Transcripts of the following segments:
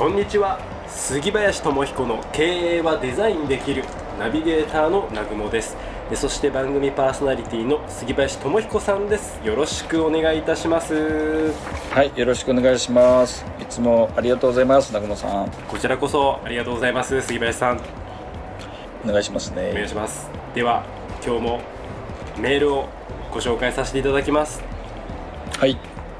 こんにちは。杉林智彦の経営はデザインできるナビゲーターの南雲です。えそして番組パーソナリティの杉林智彦さんです。よろしくお願いいたします。はい、よろしくお願いします。いつもありがとうございます、南雲さん。こちらこそありがとうございます杉林さん。お願いしますお願いね。します。では今日もメールをご紹介させていただきます。はい、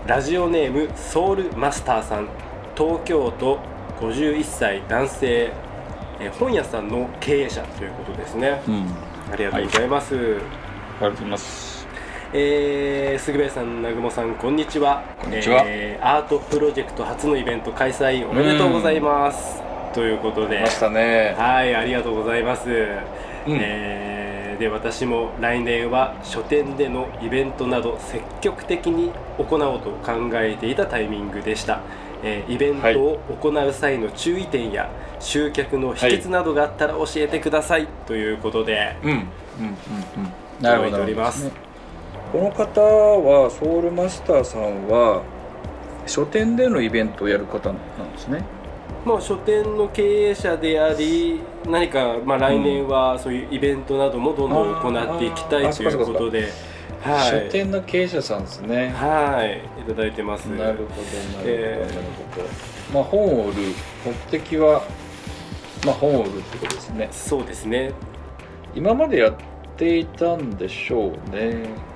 ラジオネームソウルマスターさん。東京都51歳男性え本屋さんの経営者ということですねうん、あありがとうございます、りがとうございます。えー、杉林さん、南雲さん、こんにちは。こんにちはえーアートプロジェクト初のイベント開催おめでとうございます。ということで来ま、したね。はい、ありがとうございます。うんえーで、私も来年は書店でのイベントなど積極的に行おうと考えていたタイミングでした。えーイベントを行う際の注意点や集客の秘訣などがあったら教えてください、ということで、うん、うん、うん、うん。なるほど。この方はソウルマスターさんは書店でのイベントをやる方なんですね。まあ、書店の経営者であり何か、まあ、来年はそういうイベントなどもどんどん行っていきたいということではい。書店の経営者さんですね。はい。いただいてます。なるほど、なるほど、えー。なるほど。まあ本を売る目的はまあ本を売るってことですね。そうですね、今までやっていたんでしょうね。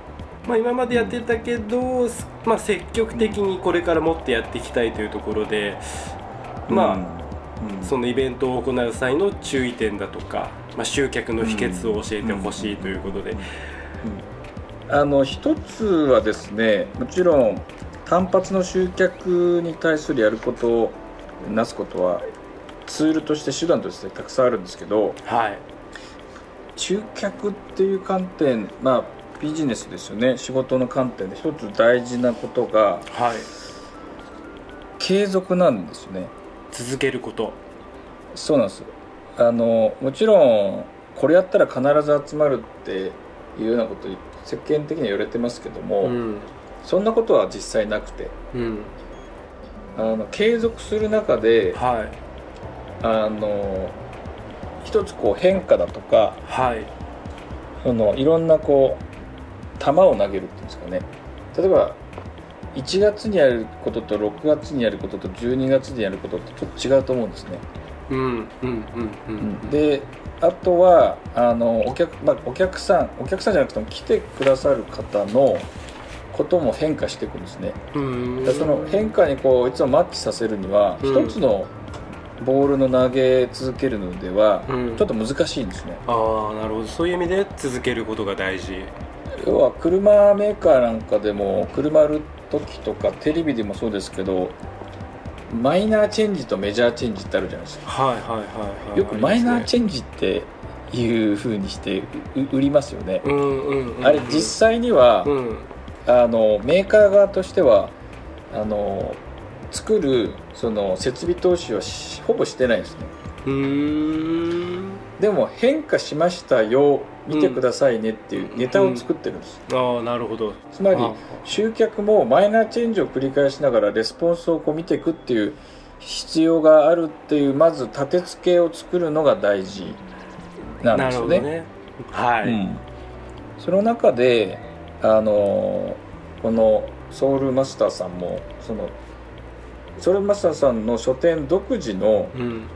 まあ、今までやってたけど、まあ、積極的にこれからもっとやっていきたいというところでまあ、うんうん。そのイベントを行う際の注意点だとか、まあ、集客の秘訣を教えてほしいということで、あの一つはですねもちろん単発の集客に対するやることをなすことはツールとして手段としてたくさんあるんですけどはい。集客っていう観点まあビジネスですよね。仕事の観点で一つ大事なことがはい。継続なんですよね。続けること。そうなんです。あのもちろんこれやったら必ず集まるっていうようなこと世間的には言われてますけども、うん。そんなことは実際なくて。うん。あの継続する中ではい。あの一つこう変化だとかはい。そのいろんなこう球を投げるっていうんですかね。例えば1月にやることと6月にやることと12月にやることってちょっと違うと思うんですね。うんうんうんうん。であとはあのお客,、まあ、お客さんお客さんじゃなくても来てくださる方のことも変化していくんですね。その変化にこういつもマッチさせるにはうん。一つのボールの投げ続けるのではうん。ちょっと難しいんですね。ああなるほど。そういう意味で続けることが大事。要は車メーカーなんかでも車売る時とかテレビでもそうですけどマイナーチェンジとメジャーチェンジってあるじゃないですか。はいはいはいはい。よくマイナーチェンジっていう風にしてう売りますよね、うんうんうん。あれ実際には、うん。あのメーカー側としてはあの作るその設備投資はしほぼしてないんですね。うーんでも変化しましたよ見てくださいねっていうネタを作ってるんです、ああなるほど。つまりあ集客もマイナーチェンジを繰り返しながらレスポンスをこう見ていくっていう必要があるっていうまず立て付けを作るのが大事なんなですよね。ね。はい、うん、その中であのこのソウルマスターさんもそのソウルマスターさんの書店独自のうん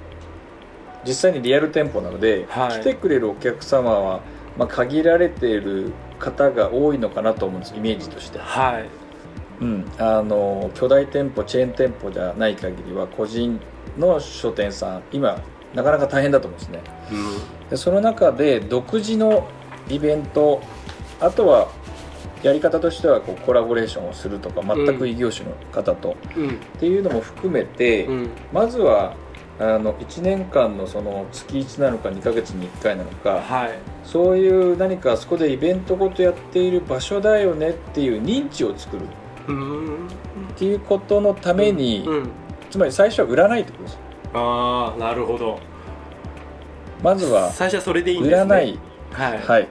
実際にリアル店舗なので、はい。来てくれるお客様は、まあ、限られている方が多いのかなと思うんですイメージとして、はい。うん、あの巨大店舗チェーン店舗じゃない限りは個人の書店さん今なかなか大変だと思うんですね。うん。でその中で独自のイベントあとはやり方としてはこうコラボレーションをするとか全く異業種の方と、うん。っていうのも含めて、うん。まずはあの1年間のその月1なのか2ヶ月に1回なのかはい。そういう何かあそこでイベントごとやっている場所だよねっていう認知を作る。っていうことのために、うんつまり最初は売らないってことです。ああなるほど。まずは最初はそれでいいん売ですね。らない、はい。はい、っ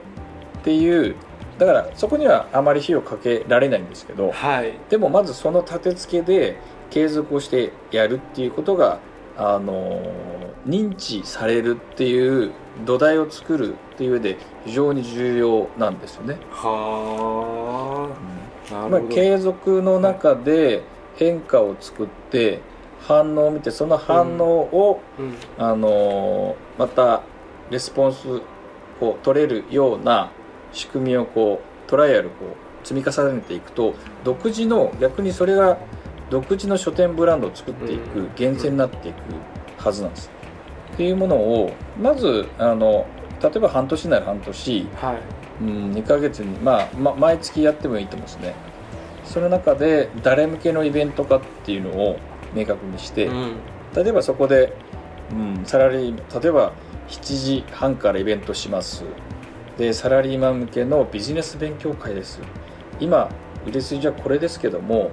ていうだからそこにはあまり費用かけられないんですけどはい。でもまずその立て付けで継続をしてやるっていうことがあの認知されるっていう土台を作るっていう上で非常に重要なんですよね。はあ。なまあ継続の中で変化を作って反応を見てその反応を、うん。あのまたレスポンスを取れるような仕組みをこうトライアルを積み重ねていくと独自の逆にそれが独自の書店ブランドを作っていくうん。源泉になっていくはずなんです。っていうものをまずあの例えば半年なら半年はい。うん、2ヶ月に、まあ、ま毎月やってもいいと思うんですね。その中で誰向けのイベントかっていうのを明確にして、うん。例えばそこで、うん、サラリー例えば7時半からイベントします。でサラリーマン向けのビジネス勉強会です。今売れ筋はこれですけども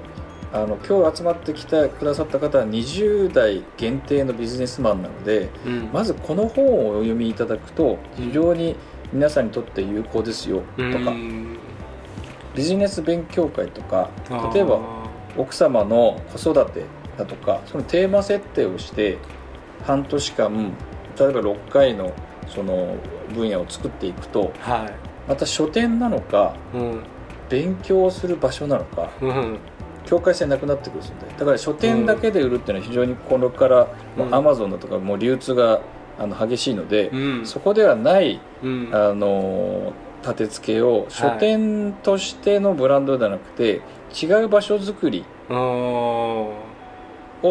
あの今日集まってきてくださった方は20代限定のビジネスマンなのでうん。まずこの本をお読みいただくと非常に皆さんにとって有効ですよとかうんビジネス勉強会とか例えば奥様の子育てだとかそのテーマ設定をして半年間例えば6回のその分野を作っていくとはまた書店なのかいうん。勉強する場所なのかうん境界線なくなってくるんでだから書店だけで売るっていうのは非常にこれからうん。アマゾンだとかもう流通があの激しいので、うん。そこではないうん。あの立て付けを書店としてのブランドではなくて違う場所づくりを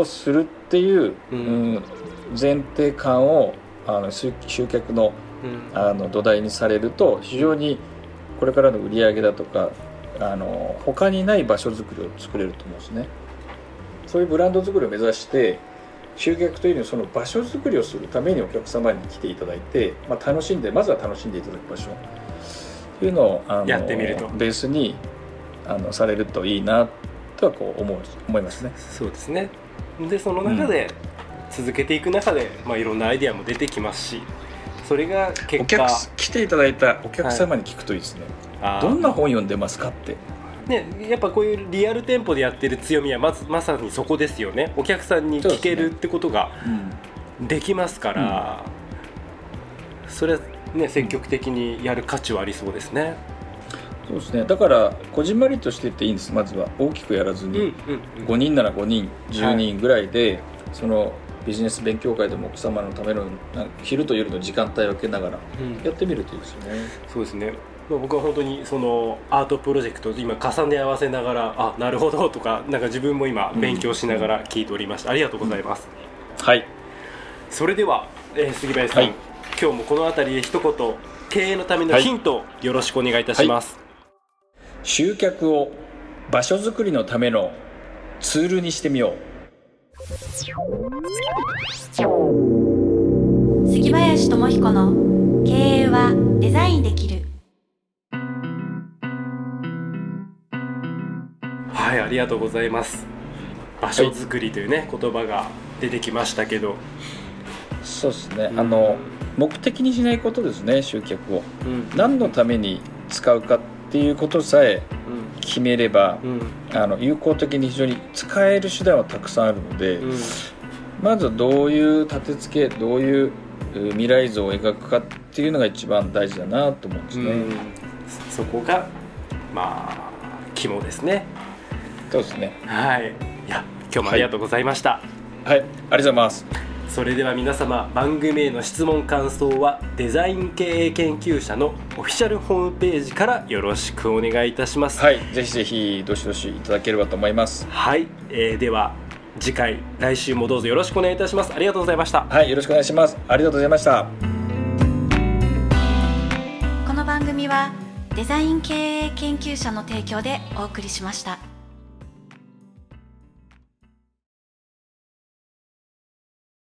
するっていう、ううんん前提感をあの集集客のうん。あの土台にされると非常にこれからの売り上げだとかあの他にない場所づくりを作れると思うんですね。そういうブランド作りを目指して集客というのはその場所づくりをするためにお客様に来ていただいて、まあ、楽しんでまずは楽しんでいただく場所。というのをあのやってみると。ベースにあのされるといいなとはこう思う思いますね。そうですね。でその中で続けていく中で、まあ、いろんなアイデアも出てきますしそれが結お果客来ていただいたお客様に聞くといいですね、あーどんな本読んでますかって。ね、やっぱこういうリアル店舗でやってる強みはまずまさにそこですよね。お客さんに聞けるってことができますから。それはね積極的にやる価値はありそうですね。そうですね。だからこじんまりとしてっていいんです。まずは。大きくやらずうんに、うん。5人なら5人10人ぐらいで、そのビジネス勉強会でも奥様のための昼と夜の時間帯を分けながらうん。やってみるといいですよね。そうですね。まあ僕は本当にそのアートプロジェクトと今重ね合わせながらあなるほどとかなんか自分も今勉強しながら聞いておりました、ありがとうございます、はい。それでは、えー杉林さん、はい。今日もこの辺りで一言経営のためのはい。ヒントをよろしくお願いいたします、集客を場所づくりのためのツールにしてみよ杉林智彦の経営はデザインできるりがとうございます。場所づくりというね、言葉が出てきましたけど、うそうですね、うん。あの目的にしないことですね集客を。うん。何のために使うかっていうことさえ決めればうん。あの有効的に非常に使える手段はたくさんあるので、うん。まずどういう立て付けどういうえー未来像を描くかっていうのが一番大事だなと思うんですね、うん。そこがまあ肝ですねそうですね。はい。いや今日もありがとうございました、はい。ありがとうございます。それでは皆様番組への質問感想はデザイン経営研究者のオフィシャルホームページからよろしくお願いいたします。はい。ぜひぜひどしどしいただければと思います。はい、えーでは次回来週もどうぞよろしくお願いいたします。ありがとうございました。はい。よろしくお願いします。ありがとうございました。この番組はデザイン経営研究者の提供でお送りしました。